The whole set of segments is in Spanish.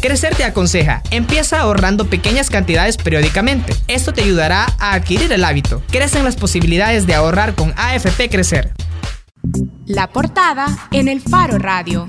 Crecer te aconseja, empieza ahorrando pequeñas cantidades periódicamente. Esto te ayudará a adquirir el hábito. Crecen las posibilidades de ahorrar con AFP Crecer. La portada en el Faro Radio.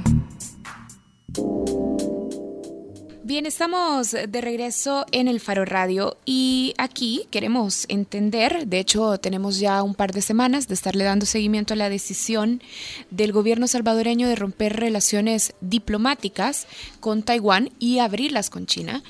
Bien, estamos de regreso en el Faro Radio y aquí queremos entender, de hecho tenemos ya un par de semanas de estarle dando seguimiento a la decisión del gobierno salvadoreño de romper relaciones diplomáticas con Taiwán y abrirlas con China.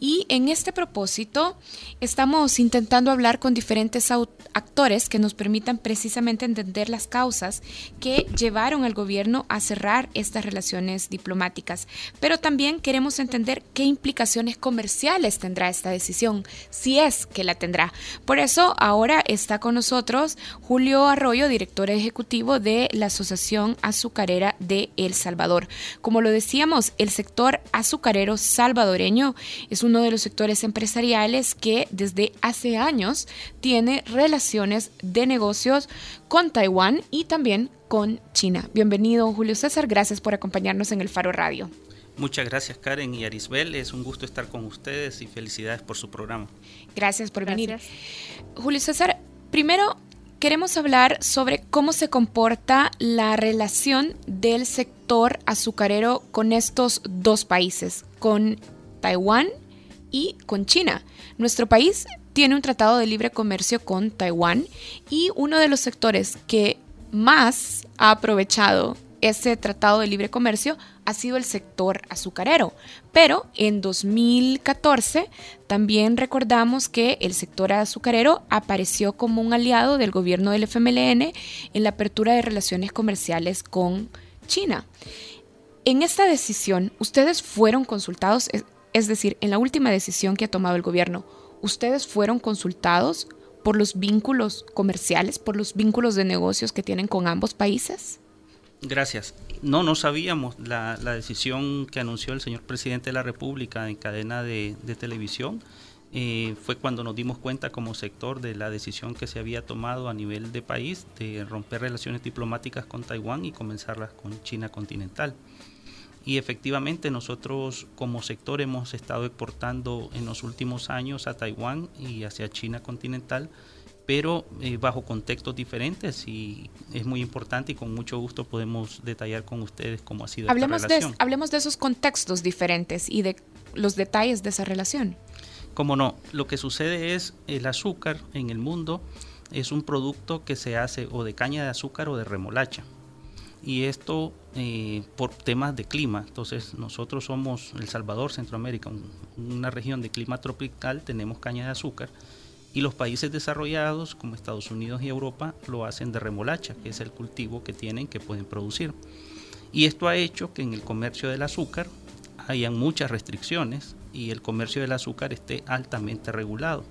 Y en este propósito estamos intentando hablar con diferentes actores que nos permitan precisamente entender las causas que llevaron al gobierno a cerrar estas relaciones diplomáticas. Pero también queremos entender qué implicaciones comerciales tendrá esta decisión, si es que la tendrá. Por eso ahora está con nosotros Julio Arroyo, director ejecutivo de la Asociación Azucarera de El Salvador. Como lo decíamos, el sector azucarero salvadoreño es uno de los sectores empresariales que desde hace años tiene relaciones de negocios con Taiwán y también con China. Bienvenido, Julio César. Gracias por acompañarnos en el Faro Radio. Muchas gracias Karen y Arisbel, es un gusto estar con ustedes y felicidades por su programa. Gracias por venir. Julio César, primero queremos hablar sobre cómo se comporta la relación del sector azucarero con estos dos países, con Taiwán y con China. Nuestro país tiene un tratado de libre comercio con Taiwán y uno de los sectores que más ha aprovechado ese tratado de libre comercio ha sido el sector azucarero. Pero en 2014 también recordamos que el sector azucarero apareció como un aliado del gobierno del FMLN en la apertura de relaciones comerciales con China. En esta decisión, ustedes fueron consultados, es decir, en la última decisión que ha tomado el gobierno, ustedes fueron consultados por los vínculos comerciales, por los vínculos de negocios que tienen con ambos países? Gracias. No, no sabíamos la, decisión que anunció el señor presidente de la República en cadena de, televisión. Eh, fue cuando nos dimos cuenta como sector de la decisión que se había tomado a nivel de país de romper relaciones diplomáticas con Taiwán y comenzarlas con China continental. Y efectivamente nosotros como sector hemos estado exportando en los últimos años a Taiwán y hacia China continental pero eh, bajo contextos diferentes y es muy importante y con mucho gusto podemos detallar con ustedes cómo ha sido hablemos esta relación. De, hablemos de esos contextos diferentes y de los detalles de esa relación. Como no, lo que sucede es el azúcar en el mundo es un producto que se hace o de caña de azúcar o de remolacha. Y esto eh, por temas de clima. Entonces nosotros somos El Salvador, Centroamérica, una región de clima tropical, tenemos caña de azúcar y los países desarrollados como Estados Unidos y Europa lo hacen de remolacha, que es el cultivo que tienen que pueden producir. Y esto ha hecho que en el comercio del azúcar hayan muchas restricciones y el comercio del azúcar esté altamente regulado.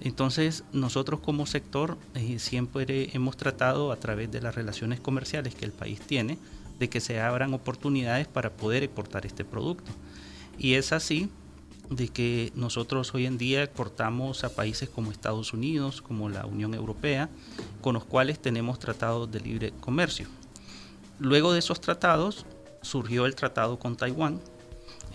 Entonces nosotros como sector eh, siempre hemos tratado a través de las relaciones comerciales que el país tiene de que se abran oportunidades para poder exportar este producto. Y es así de que nosotros hoy en día exportamos a países como Estados Unidos, como la Unión Europea, con los cuales tenemos tratados de libre comercio. Luego de esos tratados surgió el tratado con Taiwán.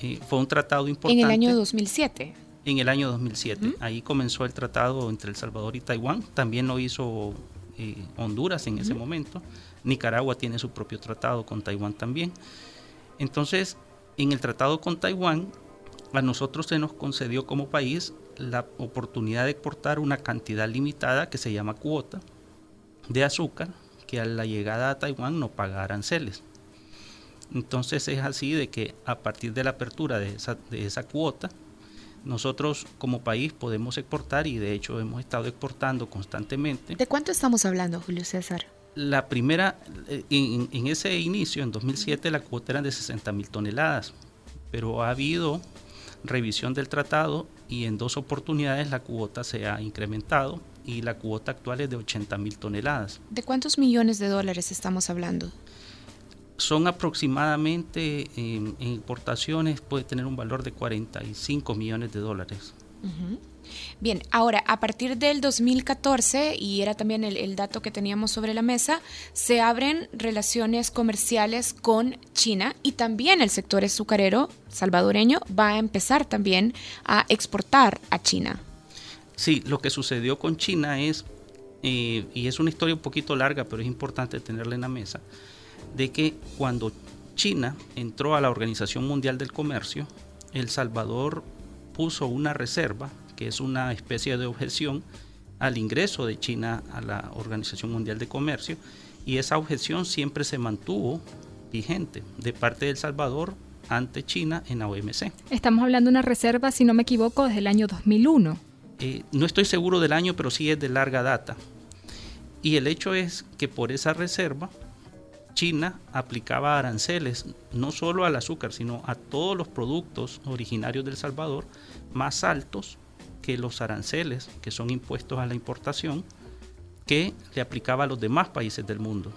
Eh, fue un tratado importante. En el año 2007. En el año 2007. Ahí comenzó el tratado entre El Salvador y Taiwán. También lo hizo eh, Honduras en ese momento. Nicaragua tiene su propio tratado con Taiwán también. Entonces, en el tratado con Taiwán a nosotros se nos concedió como país la oportunidad de exportar una cantidad limitada que se llama cuota de azúcar que a la llegada a Taiwán no paga aranceles. Entonces es así de que a partir de la apertura de esa, de esa cuota, nosotros como país podemos exportar y de hecho hemos estado exportando constantemente. ¿De cuánto estamos hablando, Julio César? La primera, eh, en, en ese inicio, en 2007, la cuota era de 60 mil toneladas, pero ha habido revisión del tratado y en dos oportunidades la cuota se ha incrementado y la cuota actual es de 80 mil toneladas. ¿De cuántos millones de dólares estamos hablando? Son aproximadamente en, importaciones puede tener un valor de 45 millones de dólares. Bien, ahora, a partir del 2014, y era también el, dato que teníamos sobre la mesa, se abren relaciones comerciales con China y también el sector azucarero salvadoreño va a empezar también a exportar a China. Sí, lo que sucedió con China es, eh, y es una historia un poquito larga, pero es importante tenerla en la mesa, de que cuando China entró a la Organización Mundial del Comercio, El Salvador puso una reserva que es una especie de objeción al ingreso de China a la Organización Mundial de Comercio y esa objeción siempre se mantuvo vigente de parte de El Salvador ante China en la OMC. Estamos hablando de una reserva, si no me equivoco, desde el año 2001. Eh, no estoy seguro del año, pero sí es de larga data. Y el hecho es que por esa reserva, China aplicaba aranceles no solo al azúcar, sino a todos los productos originarios del Salvador más altos que los aranceles que son impuestos a la importación que le aplicaba a los demás países del mundo.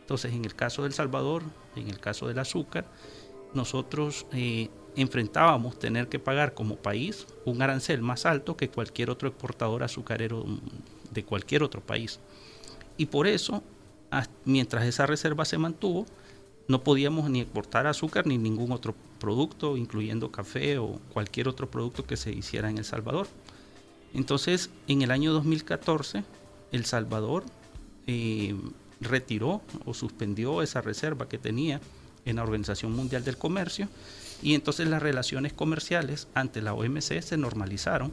Entonces, en el caso del Salvador, en el caso del azúcar, nosotros eh, enfrentábamos tener que pagar como país un arancel más alto que cualquier otro exportador azucarero de cualquier otro país. Y por eso, mientras esa reserva se mantuvo, no podíamos ni exportar azúcar ni ningún otro producto, incluyendo café o cualquier otro producto que se hiciera en El Salvador. Entonces, en el año 2014, El Salvador eh, retiró o suspendió esa reserva que tenía en la Organización Mundial del Comercio y entonces las relaciones comerciales ante la OMC se normalizaron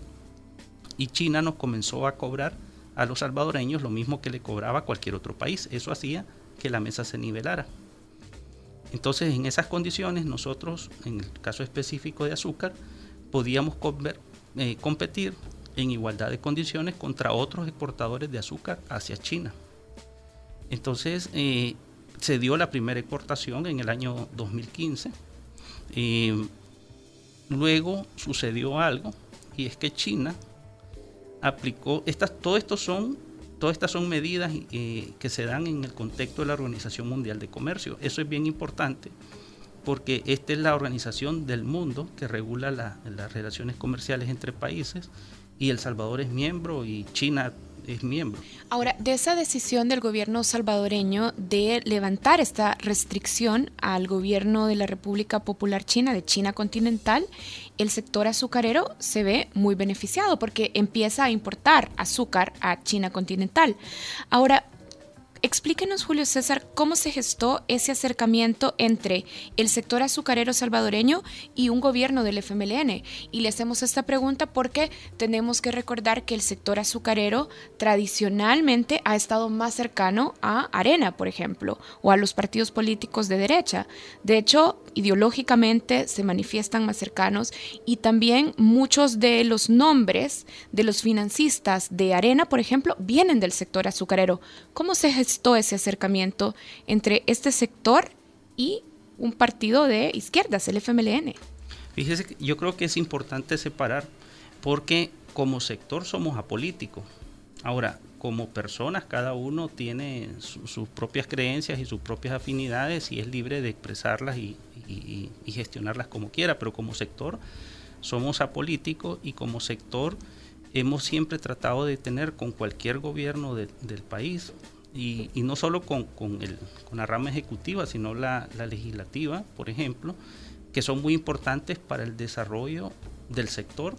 y China nos comenzó a cobrar a los salvadoreños lo mismo que le cobraba a cualquier otro país. Eso hacía que la mesa se nivelara. Entonces, en esas condiciones, nosotros, en el caso específico de azúcar, podíamos eh, competir en igualdad de condiciones contra otros exportadores de azúcar hacia China. Entonces eh, se dio la primera exportación en el año 2015. Eh, luego sucedió algo y es que China aplicó estas, todo esto son, todas estas son medidas eh, que se dan en el contexto de la Organización Mundial de Comercio. Eso es bien importante porque esta es la organización del mundo que regula las relaciones comerciales entre países y El Salvador es miembro y China es miembro. Ahora, de esa decisión del gobierno salvadoreño de levantar esta restricción al gobierno de la República Popular China, de China continental, el sector azucarero se ve muy beneficiado porque empieza a importar azúcar a China continental. Ahora, Explíquenos, Julio César, cómo se gestó ese acercamiento entre el sector azucarero salvadoreño y un gobierno del FMLN. Y le hacemos esta pregunta porque tenemos que recordar que el sector azucarero tradicionalmente ha estado más cercano a Arena, por ejemplo, o a los partidos políticos de derecha. De hecho, ideológicamente se manifiestan más cercanos y también muchos de los nombres de los financistas de Arena, por ejemplo, vienen del sector azucarero. ¿Cómo se gestó ese acercamiento entre este sector y un partido de izquierdas, el FMLN? Fíjese, yo creo que es importante separar porque como sector somos apolíticos. Ahora, como personas, cada uno tiene sus propias creencias y sus propias afinidades y es libre de expresarlas y, gestionarlas como quiera, pero como sector somos apolíticos y como sector hemos siempre tratado de tener con cualquier gobierno del país y, no solo con, la rama ejecutiva, sino la legislativa, por ejemplo, que son muy importantes para el desarrollo del sector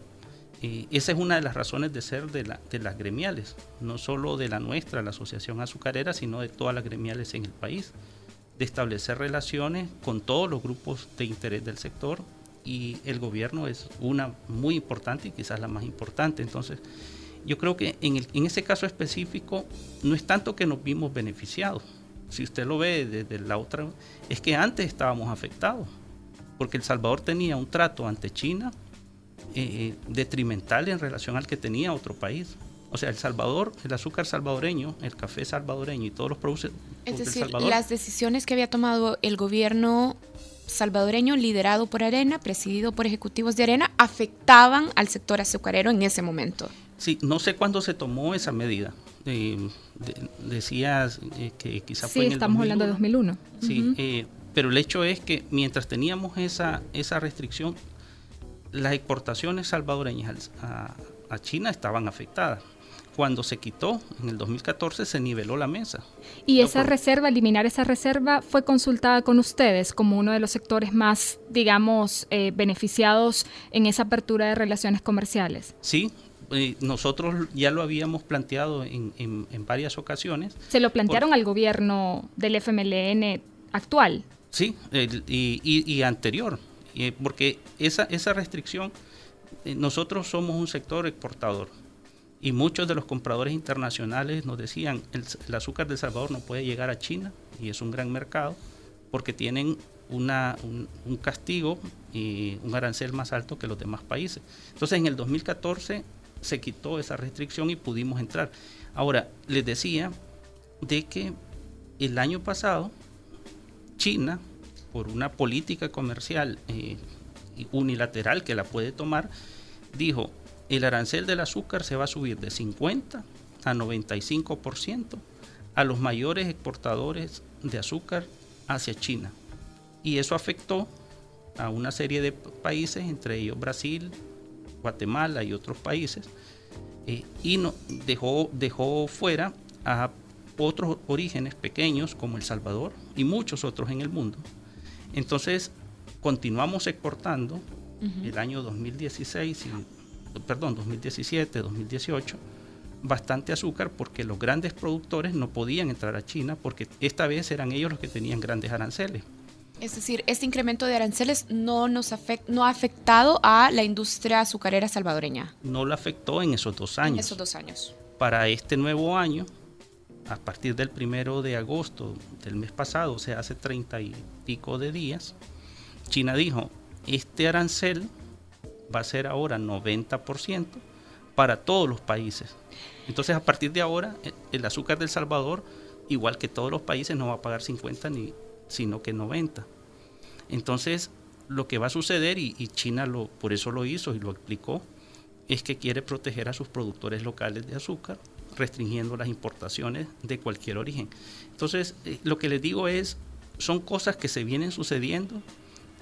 esa es una de las razones de ser de, las gremiales, no solo de la nuestra, la Asociación Azucarera, sino de todas las gremiales en el país, de establecer relaciones con todos los grupos de interés del sector y el gobierno es una muy importante y quizás la más importante. Entonces, yo creo que en, en ese caso específico no es tanto que nos vimos beneficiados, si usted lo ve desde la otra, es que antes estábamos afectados, porque El Salvador tenía un trato ante China eh, detrimental en relación al que tenía otro país. O sea, El Salvador, el azúcar salvadoreño, el café salvadoreño y todos los productos. Es decir, las decisiones que había tomado el gobierno salvadoreño liderado por Arena, presidido por ejecutivos de Arena, afectaban al sector azucarero en ese momento. Sí, no sé cuándo se tomó esa medida. Eh, decías eh, que quizás fue en estamos hablando de 2001. Sí, pero el hecho es que mientras teníamos esa, esa restricción, las exportaciones salvadoreñas a China estaban afectadas. Cuando se quitó en el 2014 se niveló la mesa. ¿Y esa reserva, eliminar esa reserva, fue consultada con ustedes como uno de los sectores más, digamos, eh, beneficiados en esa apertura de relaciones comerciales? Sí, eh, nosotros ya lo habíamos planteado en, varias ocasiones. ¿Se lo plantearon al gobierno del FMLN actual? Sí, y, anterior, eh, porque esa, esa restricción, nosotros somos un sector exportador y muchos de los compradores internacionales nos decían, el, el azúcar de El Salvador no puede llegar a China y es un gran mercado porque tienen una, un, castigo y un arancel más alto que los demás países. Entonces en el 2014 se quitó esa restricción y pudimos entrar. Ahora, les decía de que el año pasado China, por una política comercial eh, unilateral que la puede tomar, dijo, el arancel del azúcar se va a subir de 50 a 95% a los mayores exportadores de azúcar hacia China. Y eso afectó a una serie de países, entre ellos Brasil, Guatemala y otros países, eh, y no, dejó, dejó fuera a otros orígenes pequeños como El Salvador y muchos otros en el mundo. Entonces, continuamos exportando el año 2016 y perdón, 2017, 2018, bastante azúcar porque los grandes productores no podían entrar a China porque esta vez eran ellos los que tenían grandes aranceles. Es decir, este incremento de aranceles no nos no ha afectado a la industria azucarera salvadoreña. No lo afectó en esos dos años. En esos dos años. Para este nuevo año, a partir del primero de agosto del mes pasado, o sea, hace treinta y pico de días, China dijo, este arancel va a ser ahora 90% para todos los países. Entonces a partir de ahora el azúcar del Salvador, igual que todos los países, no va a pagar 50 ni, sino que 90. Entonces lo que va a suceder, y, China por eso lo hizo y lo explicó, es que quiere proteger a sus productores locales de azúcar, restringiendo las importaciones de cualquier origen. Entonces, eh, lo que les digo es, son cosas que se vienen sucediendo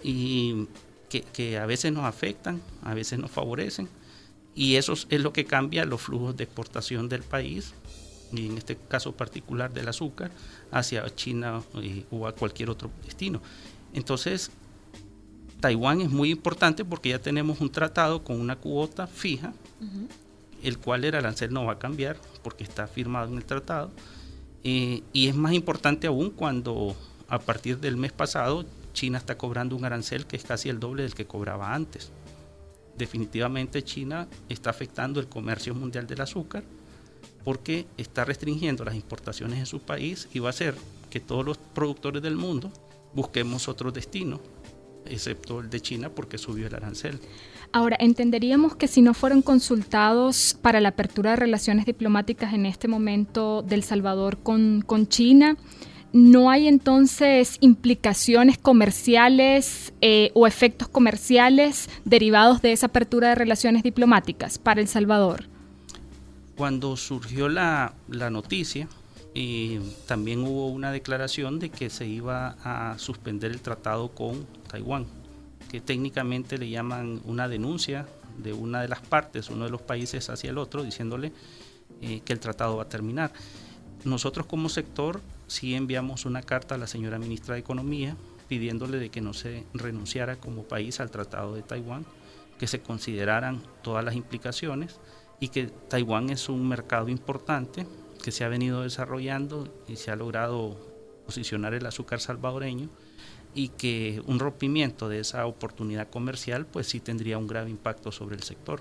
y que, a veces nos afectan, a veces nos favorecen, y eso es lo que cambia los flujos de exportación del país, y en este caso particular del azúcar, hacia China eh, o a cualquier otro destino. Entonces, Taiwán es muy importante porque ya tenemos un tratado con una cuota fija, el cual el arancel no va a cambiar porque está firmado en el tratado. Eh, y es más importante aún cuando a partir del mes pasado China está cobrando un arancel que es casi el doble del que cobraba antes. Definitivamente China está afectando el comercio mundial del azúcar porque está restringiendo las importaciones en su país y va a hacer que todos los productores del mundo busquemos otro destino, excepto el de China porque subió el arancel. Ahora, entenderíamos que si no fueron consultados para la apertura de relaciones diplomáticas en este momento del Salvador con, con China, ¿No hay entonces implicaciones comerciales eh, o efectos comerciales derivados de esa apertura de relaciones diplomáticas para El Salvador? Cuando surgió la, noticia, eh, también hubo una declaración de que se iba a suspender el tratado con Taiwán, que técnicamente le llaman una denuncia de una de las partes, uno de los países hacia el otro, diciéndole eh, que el tratado va a terminar. Nosotros como sector sí enviamos una carta a la señora ministra de Economía pidiéndole de que no se renunciara como país al Tratado de Taiwán, que se consideraran todas las implicaciones y que Taiwán es un mercado importante que se ha venido desarrollando y se ha logrado posicionar el azúcar salvadoreño y que un rompimiento de esa oportunidad comercial pues sí tendría un grave impacto sobre el sector.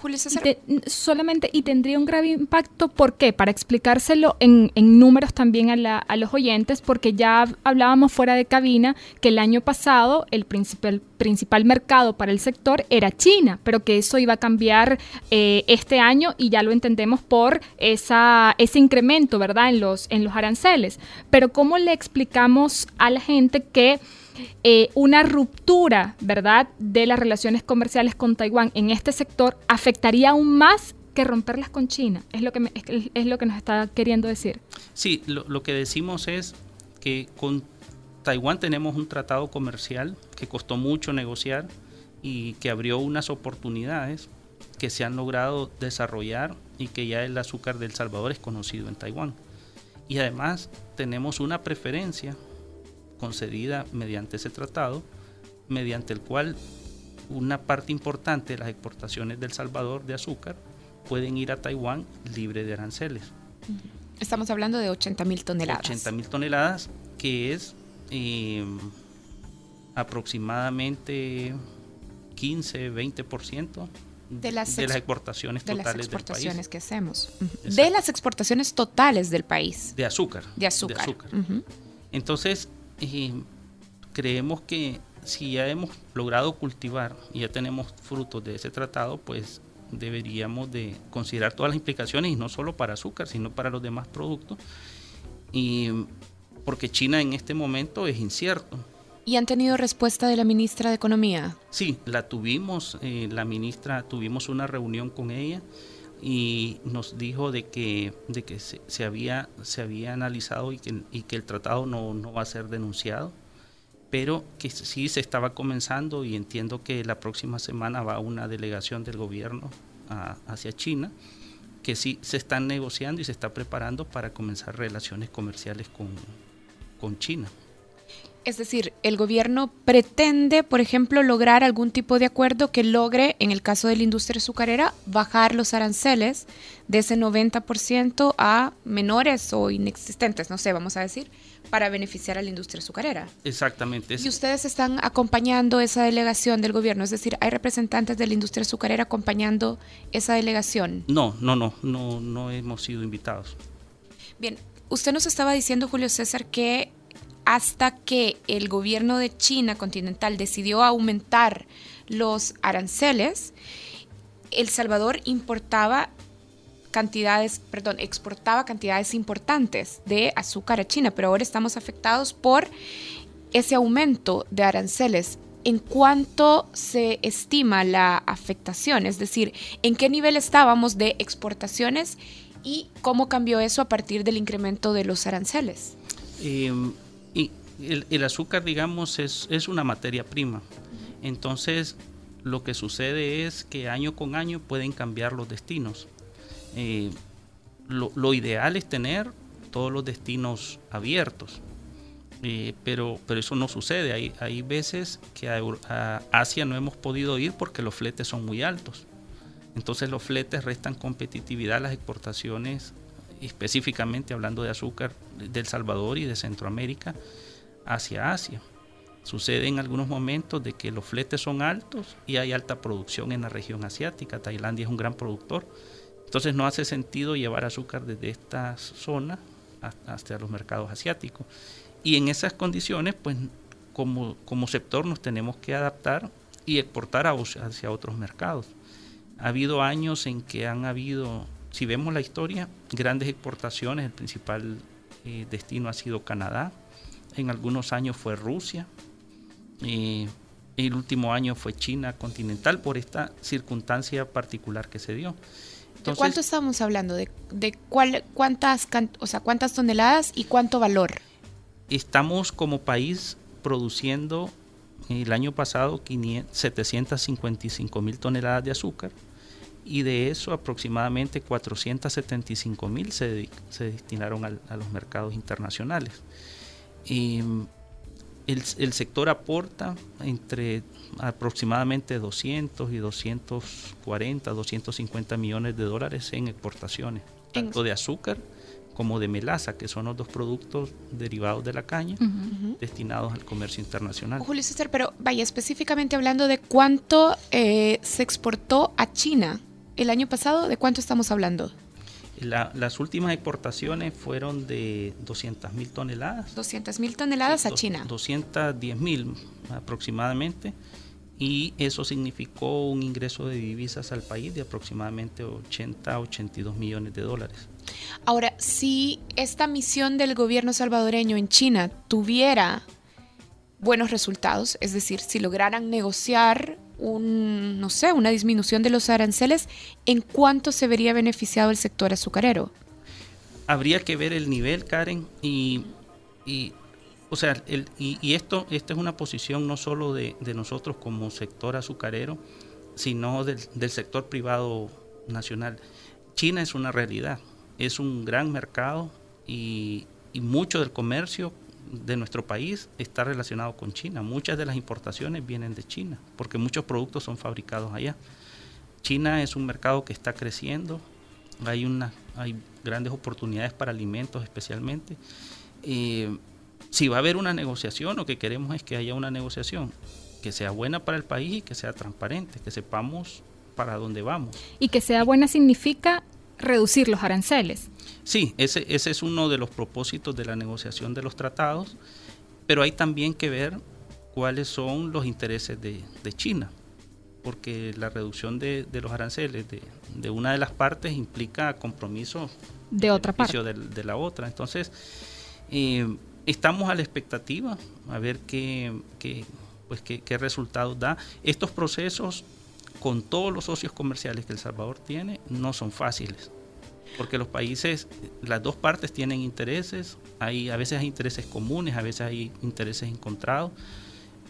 Julio César. solamente, y tendría un grave impacto, ¿por qué? Para explicárselo en, números también a, los oyentes, porque ya hablábamos fuera de cabina que el año pasado el principal, principal mercado para el sector era China, pero que eso iba a cambiar eh, este año y ya lo entendemos por esa, ese incremento, ¿verdad? En los, en los aranceles. Pero ¿cómo le explicamos a la gente que eh, una ruptura, ¿verdad?, de las relaciones comerciales con Taiwán en este sector afectaría aún más que romperlas con China. Es lo que, es, lo que nos está queriendo decir. Sí, lo, que decimos es que con Taiwán tenemos un tratado comercial que costó mucho negociar y que abrió unas oportunidades que se han logrado desarrollar y que ya el azúcar del Salvador es conocido en Taiwán. Y además tenemos una preferencia concedida mediante ese tratado, mediante el cual una parte importante de las exportaciones del Salvador de azúcar pueden ir a Taiwán libre de aranceles. Estamos hablando de 80 mil toneladas. 80 mil toneladas, que es eh, aproximadamente 15, 20% de las, de las exportaciones totales de las exportaciones que hacemos. De las exportaciones totales del país. De azúcar. De azúcar. Entonces, eh, creemos que si ya hemos logrado cultivar y ya tenemos frutos de ese tratado, pues deberíamos de considerar todas las implicaciones y no solo para azúcar, sino para los demás productos. Y porque China en este momento es incierto. ¿Y han tenido respuesta de la ministra de Economía? Sí, la tuvimos, eh, la ministra, tuvimos una reunión con ella y nos dijo de que, de que se, había, se había analizado y que, y que el tratado no, no va a ser denunciado pero que sí se estaba comenzando y entiendo que la próxima semana va una delegación del gobierno hacia China, que sí se están negociando y se está preparando para comenzar relaciones comerciales con, con China. Es decir, el gobierno pretende, por ejemplo, lograr algún tipo de acuerdo que logre, en el caso de la industria azucarera, bajar los aranceles de ese 90% a menores o inexistentes, no sé, vamos a decir, para beneficiar a la industria azucarera. Exactamente. Y ustedes están acompañando esa delegación del gobierno, es decir, hay representantes de la industria azucarera acompañando esa delegación. No, no, no, no, no hemos sido invitados. Bien, usted nos estaba diciendo, Julio César, que hasta que el gobierno de China continental decidió aumentar los aranceles, El Salvador importaba cantidades, perdón, exportaba cantidades importantes de azúcar a China, pero ahora estamos afectados por ese aumento de aranceles. ¿En cuánto se estima la afectación? Es decir, ¿en qué nivel estábamos de exportaciones y cómo cambió eso a partir del incremento de los aranceles? Em, y el, azúcar, digamos, es, es una materia prima. Entonces, lo que sucede es que año con año pueden cambiar los destinos. Eh, lo, ideal es tener todos los destinos abiertos, eh, pero, pero eso no sucede. Hay, hay veces que a, Asia no hemos podido ir porque los fletes son muy altos. Entonces los fletes restan competitividad a las exportaciones, específicamente hablando de azúcar del Salvador y de Centroamérica hacia Asia. Sucede en algunos momentos de que los fletes son altos y hay alta producción en la región asiática. Tailandia es un gran productor entonces no hace sentido llevar azúcar desde esta zona hasta los mercados asiáticos. Y en esas condiciones, pues como, como sector nos tenemos que adaptar y exportar hacia otros mercados. Ha habido años en que han habido, si vemos la historia, grandes exportaciones. El principal eh, destino ha sido Canadá. En algunos años fue Rusia. Eh, el último año fue China continental por esta circunstancia particular que se dio. ¿De cuánto estamos hablando? ¿De, cuál, cuántas, o sea, cuántas toneladas y cuánto valor? Estamos como país produciendo el año pasado 755 mil toneladas de azúcar y de eso aproximadamente 475 mil se, destinaron a, los mercados internacionales. Y el, sector aporta entre aproximadamente 200 y 240, 250 millones de dólares en exportaciones, tanto de azúcar como de melaza, que son los dos productos derivados de la caña destinados al comercio internacional. Julio César, pero vaya, específicamente hablando de cuánto eh, se exportó a China el año pasado, ¿de cuánto estamos hablando? las últimas exportaciones fueron de 200 mil toneladas. 200 mil toneladas a China. 210 mil aproximadamente. Y eso significó un ingreso de divisas al país de aproximadamente 80 a 82 millones de dólares. Ahora, si esta misión del gobierno salvadoreño en China tuviera buenos resultados, es decir, si lograran negociar un, no sé, una disminución de los aranceles, ¿en cuánto se vería beneficiado el sector azucarero? Habría que ver el nivel, Karen, y, o sea, y, esto, esta es una posición no solo de, nosotros como sector azucarero, sino del, del sector privado nacional. China es una realidad, es un gran mercado y, y mucho del comercio de nuestro país está relacionado con China. Muchas de las importaciones vienen de China, porque muchos productos son fabricados allá. China es un mercado que está creciendo, hay, una, hay grandes oportunidades para alimentos especialmente. Eh, si va a haber una negociación, lo que queremos es que haya una negociación que sea buena para el país y que sea transparente, que sepamos para dónde vamos. Y que sea buena significa reducir los aranceles. Sí, ese, ese es uno de los propósitos de la negociación de los tratados, pero hay también que ver cuáles son los intereses de, China, porque la reducción de, los aranceles de, una de las partes implica compromiso de otra parte de, la otra. Entonces, eh, estamos a la expectativa a ver qué, qué pues qué, qué resultados da. Estos procesos con todos los socios comerciales que El Salvador tiene no son fáciles porque los países, las dos partes tienen intereses, hay, a veces hay intereses comunes, a veces hay intereses encontrados.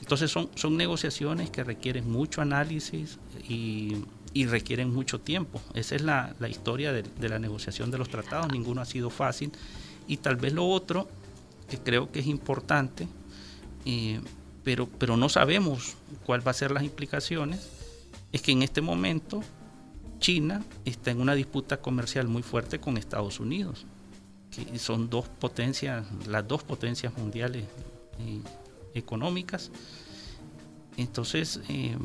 Entonces son, son negociaciones que requieren mucho análisis y, y requieren mucho tiempo. Esa es la, la historia de, de, la negociación de los tratados, ninguno ha sido fácil. Y tal vez lo otro, que creo que es importante, eh, pero, pero no sabemos cuál va a ser las implicaciones, es que en este momento China está en una disputa comercial muy fuerte con Estados Unidos, que son dos potencias, las dos potencias mundiales eh, económicas. Entonces, eh,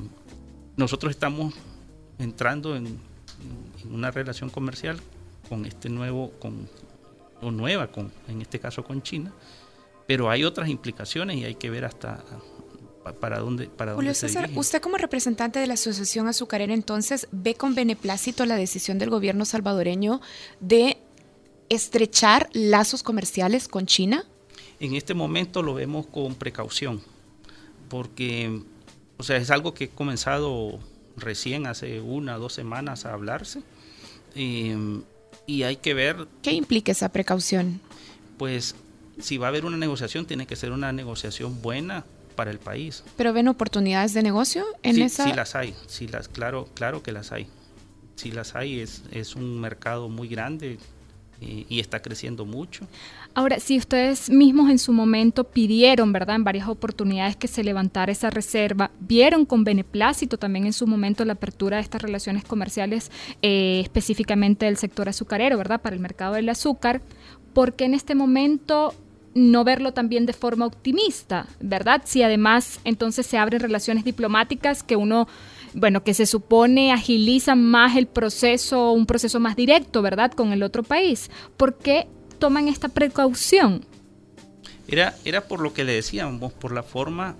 nosotros estamos entrando en, una relación comercial con este nuevo, con, o nueva, con, en este caso con China, pero hay otras implicaciones y hay que ver hasta para dónde, para Julio César, usted como representante de la Asociación Azucarera entonces ve con beneplácito la decisión del gobierno salvadoreño de estrechar lazos comerciales con China? En este momento lo vemos con precaución, porque o sea, es algo que ha comenzado recién hace una o dos semanas a hablarse. Em, y hay que ver... ¿Qué implica esa precaución? Pues si va a haber una negociación, tiene que ser una negociación buena, para el país. ¿Pero ven oportunidades de negocio en sí, esa? Sí las hay, sí las, claro, claro que las hay. Sí las hay, es, es un mercado muy grande y, y está creciendo mucho. Ahora, si ustedes mismos en su momento pidieron, ¿verdad?, en varias oportunidades que se levantara esa reserva, vieron con beneplácito también en su momento la apertura de estas relaciones comerciales, eh, específicamente del sector azucarero, ¿verdad?, para el mercado del azúcar, ¿por qué en este momento no verlo también de forma optimista, ¿verdad? Si además entonces se abren relaciones diplomáticas que uno, bueno, que se supone agilizan más el proceso, un proceso más directo, ¿verdad? Con el otro país. ¿Por qué toman esta precaución? Era, era por lo que le decíamos, por la forma,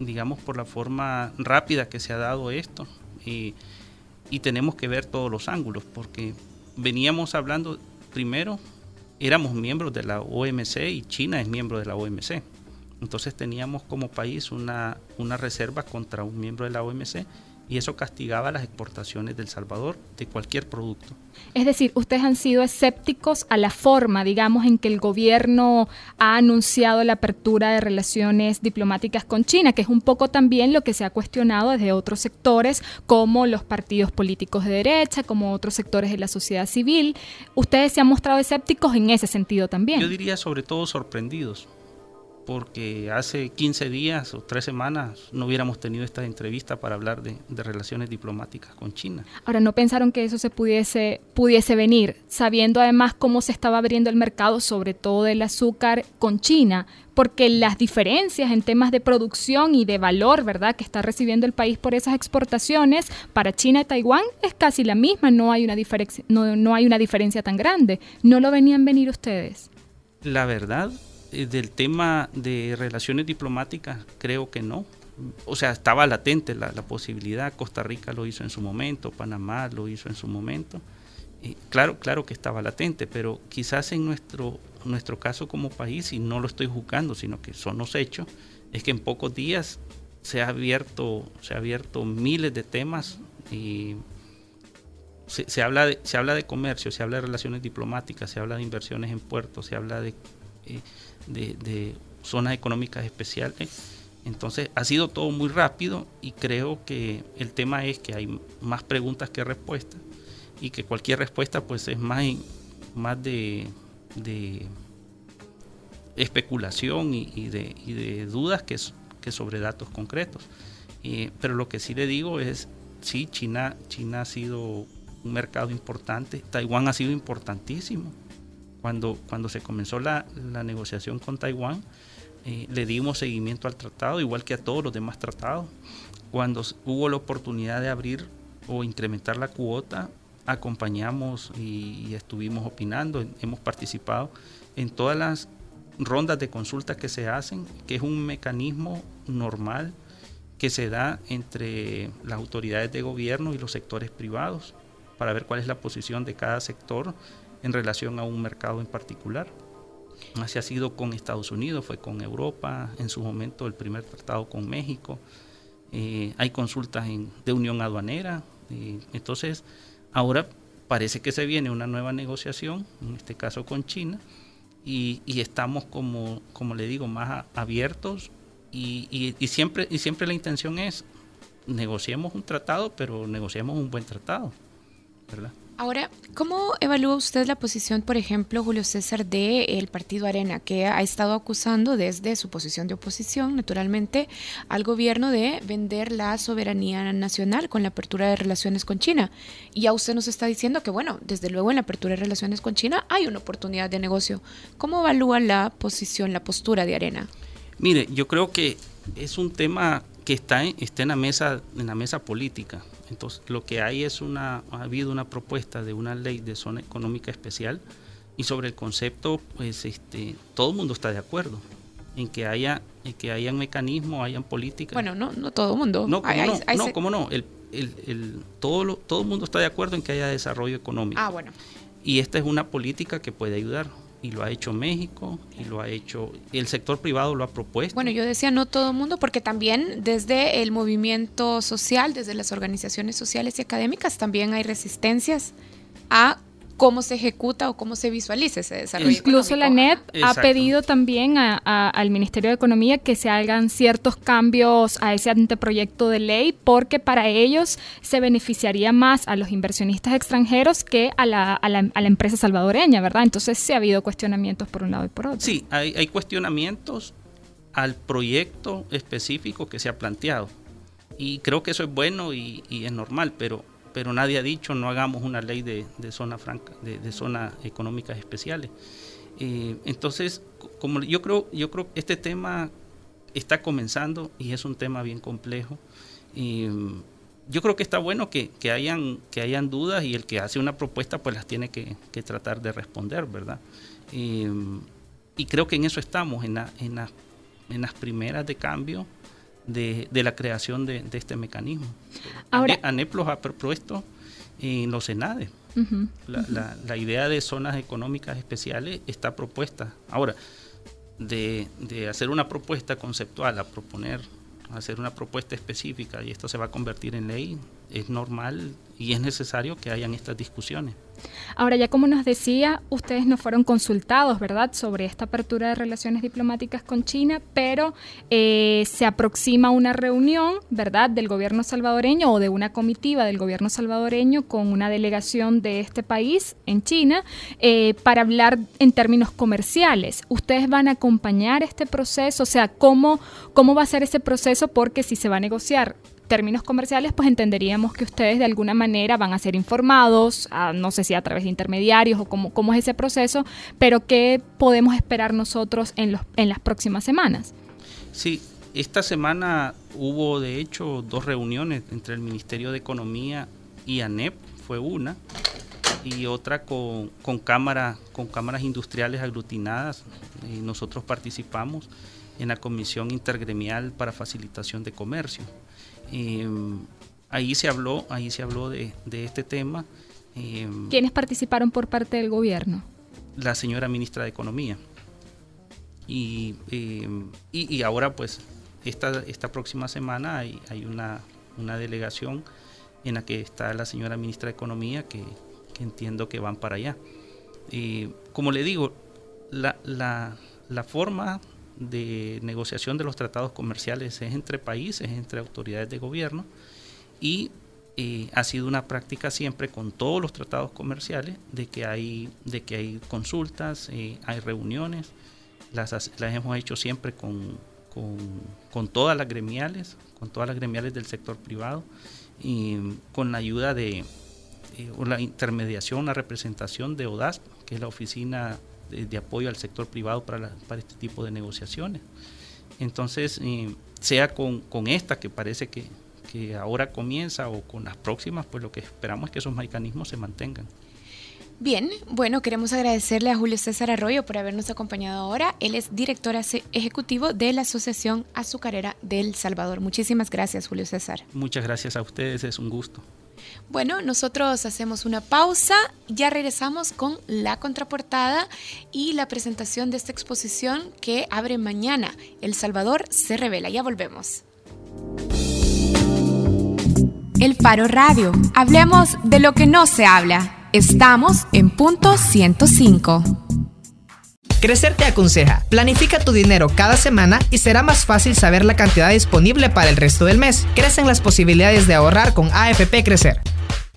digamos, por la forma rápida que se ha dado esto. Y, y tenemos que ver todos los ángulos, porque veníamos hablando primero éramos miembros de la OMC y China es miembro de la OMC. Entonces teníamos como país una, una reserva contra un miembro de la OMC y eso castigaba las exportaciones del Salvador de cualquier producto. Es decir, ustedes han sido escépticos a la forma, digamos, en que el gobierno ha anunciado la apertura de relaciones diplomáticas con China, que es un poco también lo que se ha cuestionado desde otros sectores, como los partidos políticos de derecha, como otros sectores de la sociedad civil. Ustedes se han mostrado escépticos en ese sentido también. Yo diría sobre todo sorprendidos porque hace 15 días o tres semanas no hubiéramos tenido esta entrevista para hablar de, relaciones diplomáticas con China. Ahora, ¿no pensaron que eso se pudiese, pudiese venir, sabiendo además cómo se estaba abriendo el mercado, sobre todo del azúcar, con China? Porque las diferencias en temas de producción y de valor, ¿verdad?, que está recibiendo el país por esas exportaciones para China y Taiwán es casi la misma, no hay una, diferencia, no, no hay una diferencia tan grande. ¿No lo venían venir ustedes? La verdad, eh, del tema de relaciones diplomáticas, creo que no. O sea, estaba latente la, posibilidad. Costa Rica lo hizo en su momento, Panamá lo hizo en su momento. Claro, claro que estaba latente, pero quizás en nuestro, nuestro caso como país, y no lo estoy juzgando, sino que son los hechos, es que en pocos días se ha abierto, se ha abierto miles de temas y se, habla de, se habla de comercio, se habla de relaciones diplomáticas, se habla de inversiones en puertos, se habla de eh, de, zonas económicas especiales Entonces ha sido todo muy rápido y creo que el tema es que hay más preguntas que respuestas y que cualquier respuesta pues es más, más de, especulación y, de, dudas que, sobre datos concretos. pero lo que sí le digo es, sí, China, China ha sido un mercado importante, Taiwán ha sido importantísimo. Cuando, cuando se comenzó la, la negociación con Taiwán, eh, le dimos seguimiento al tratado, igual que a todos los demás tratados. Cuando hubo la oportunidad de abrir o incrementar la cuota, acompañamos y, estuvimos opinando, hemos participado en todas las rondas de consulta que se hacen, que es un mecanismo normal que se da entre las autoridades de gobierno y los sectores privados para ver cuál es la posición de cada sector en relación a un mercado en particular. Así ha sido con Estados Unidos, fue con Europa, en su momento el primer tratado con México. Eh, hay consultas de unión aduanera. Eh, entonces, ahora parece que se viene una nueva negociación, en este caso con China, y, estamos, como, como le digo, más abiertos y, y, siempre, y siempre la intención es negociemos un tratado, pero negociemos un buen tratado, ¿verdad? Ahora, ¿cómo evalúa usted la posición, por ejemplo, Julio César, del Partido Arena, que ha estado acusando desde su posición de oposición, naturalmente, al gobierno de vender la soberanía nacional con la apertura de relaciones con China? Y ya usted nos está diciendo que, bueno, desde luego en la apertura de relaciones con China hay una oportunidad de negocio. ¿Cómo evalúa la posición, la postura de Arena? Mire, yo creo que es un tema que está en, está en la mesa en la mesa política. Entonces, lo que hay es una ha habido una propuesta de una ley de zona económica especial y sobre el concepto, pues este todo el mundo está de acuerdo en que haya en que hayan mecanismos, hayan políticas. Bueno, no no todo el mundo. No, ¿cómo no? no, ¿cómo no? El, el, el, todo todo el mundo está de acuerdo en que haya desarrollo económico. Ah, bueno. Y esta es una política que puede ayudar y lo ha hecho México y lo ha hecho el sector privado lo ha propuesto. Bueno, yo decía no todo el mundo porque también desde el movimiento social, desde las organizaciones sociales y académicas también hay resistencias a cómo se ejecuta o cómo se visualiza ese desarrollo. Incluso la NEP ha pedido también al Ministerio de Economía que se hagan ciertos cambios a ese anteproyecto de ley porque para ellos se beneficiaría más a los inversionistas extranjeros que a la, a la, a la empresa salvadoreña, ¿verdad? Entonces sí ha habido cuestionamientos por un lado y por otro. Sí, hay, hay cuestionamientos al proyecto específico que se ha planteado. Y creo que eso es bueno y, y es normal, pero pero nadie ha dicho no hagamos una ley de, zona franca, de, zonas económicas especiales. Eh, entonces, como yo creo, yo creo que este tema está comenzando y es un tema bien complejo. yo creo que está bueno que, hayan, que hayan dudas y el que hace una propuesta pues las tiene que, tratar de responder, ¿verdad? y creo que en eso estamos, en, en, en las primeras de cambio de, la creación de, este mecanismo. Ahora, ANEP los ha propuesto en los senades. la, idea de zonas económicas especiales está propuesta. Ahora, de, de, hacer una propuesta conceptual a proponer, hacer una propuesta específica y esto se va a convertir en ley, es normal y es necesario que hayan estas discusiones. Ahora, ya como nos decía, ustedes no fueron consultados, ¿verdad?, sobre esta apertura de relaciones diplomáticas con China, pero eh, se aproxima una reunión, ¿verdad?, del gobierno salvadoreño o de una comitiva del gobierno salvadoreño con una delegación de este país en China eh, para hablar en términos comerciales. ¿Ustedes van a acompañar este proceso? O sea, ¿cómo, ¿cómo va a ser ese proceso? Porque si se va a negociar términos comerciales, pues entenderíamos que ustedes de alguna manera van a ser informados, no sé si a través de intermediarios o cómo, cómo es ese proceso, pero ¿qué podemos esperar nosotros en, los, en las próximas semanas? Sí, esta semana hubo de hecho dos reuniones entre el Ministerio de Economía y ANEP, fue una, y otra con, con, cámara, con cámaras industriales aglutinadas. Y nosotros participamos en la Comisión Intergremial para Facilitación de Comercio. Em, ahí se habló, ahí se habló de, este tema. Em, ¿Quiénes participaron por parte del gobierno? La señora ministra de Economía. Y, em, y, ahora pues esta, esta próxima semana hay, hay una, una, delegación en la que está la señora ministra de Economía que, entiendo que van para allá. como le digo, la, la, la forma de negociación de los tratados comerciales es entre países, entre autoridades de gobierno y eh, ha sido una práctica siempre con todos los tratados comerciales de que hay, de que hay consultas, eh, hay reuniones, las, las, hemos hecho siempre con, con, todas las gremiales, con todas las gremiales del sector privado y con la ayuda de eh, la intermediación, la representación de ODASP, que es la oficina de, apoyo al sector privado para, para, este tipo de negociaciones. Entonces, sea con, con esta que parece que, que ahora comienza o con las próximas, pues lo que esperamos es que esos mecanismos se mantengan. Bien, bueno, queremos agradecerle a Julio César Arroyo por habernos acompañado ahora. Él es director ejecutivo de la Asociación Azucarera del Salvador. Muchísimas gracias, Julio César. Muchas gracias a ustedes, es un gusto. Bueno, nosotros hacemos una pausa, ya regresamos con la contraportada y la presentación de esta exposición que abre mañana. El Salvador se revela, ya volvemos. El Faro Radio. Hablemos de lo que no se habla. Estamos en punto 105. Crecer te aconseja, planifica tu dinero cada semana y será más fácil saber la cantidad disponible para el resto del mes. Crecen las posibilidades de ahorrar con AFP Crecer.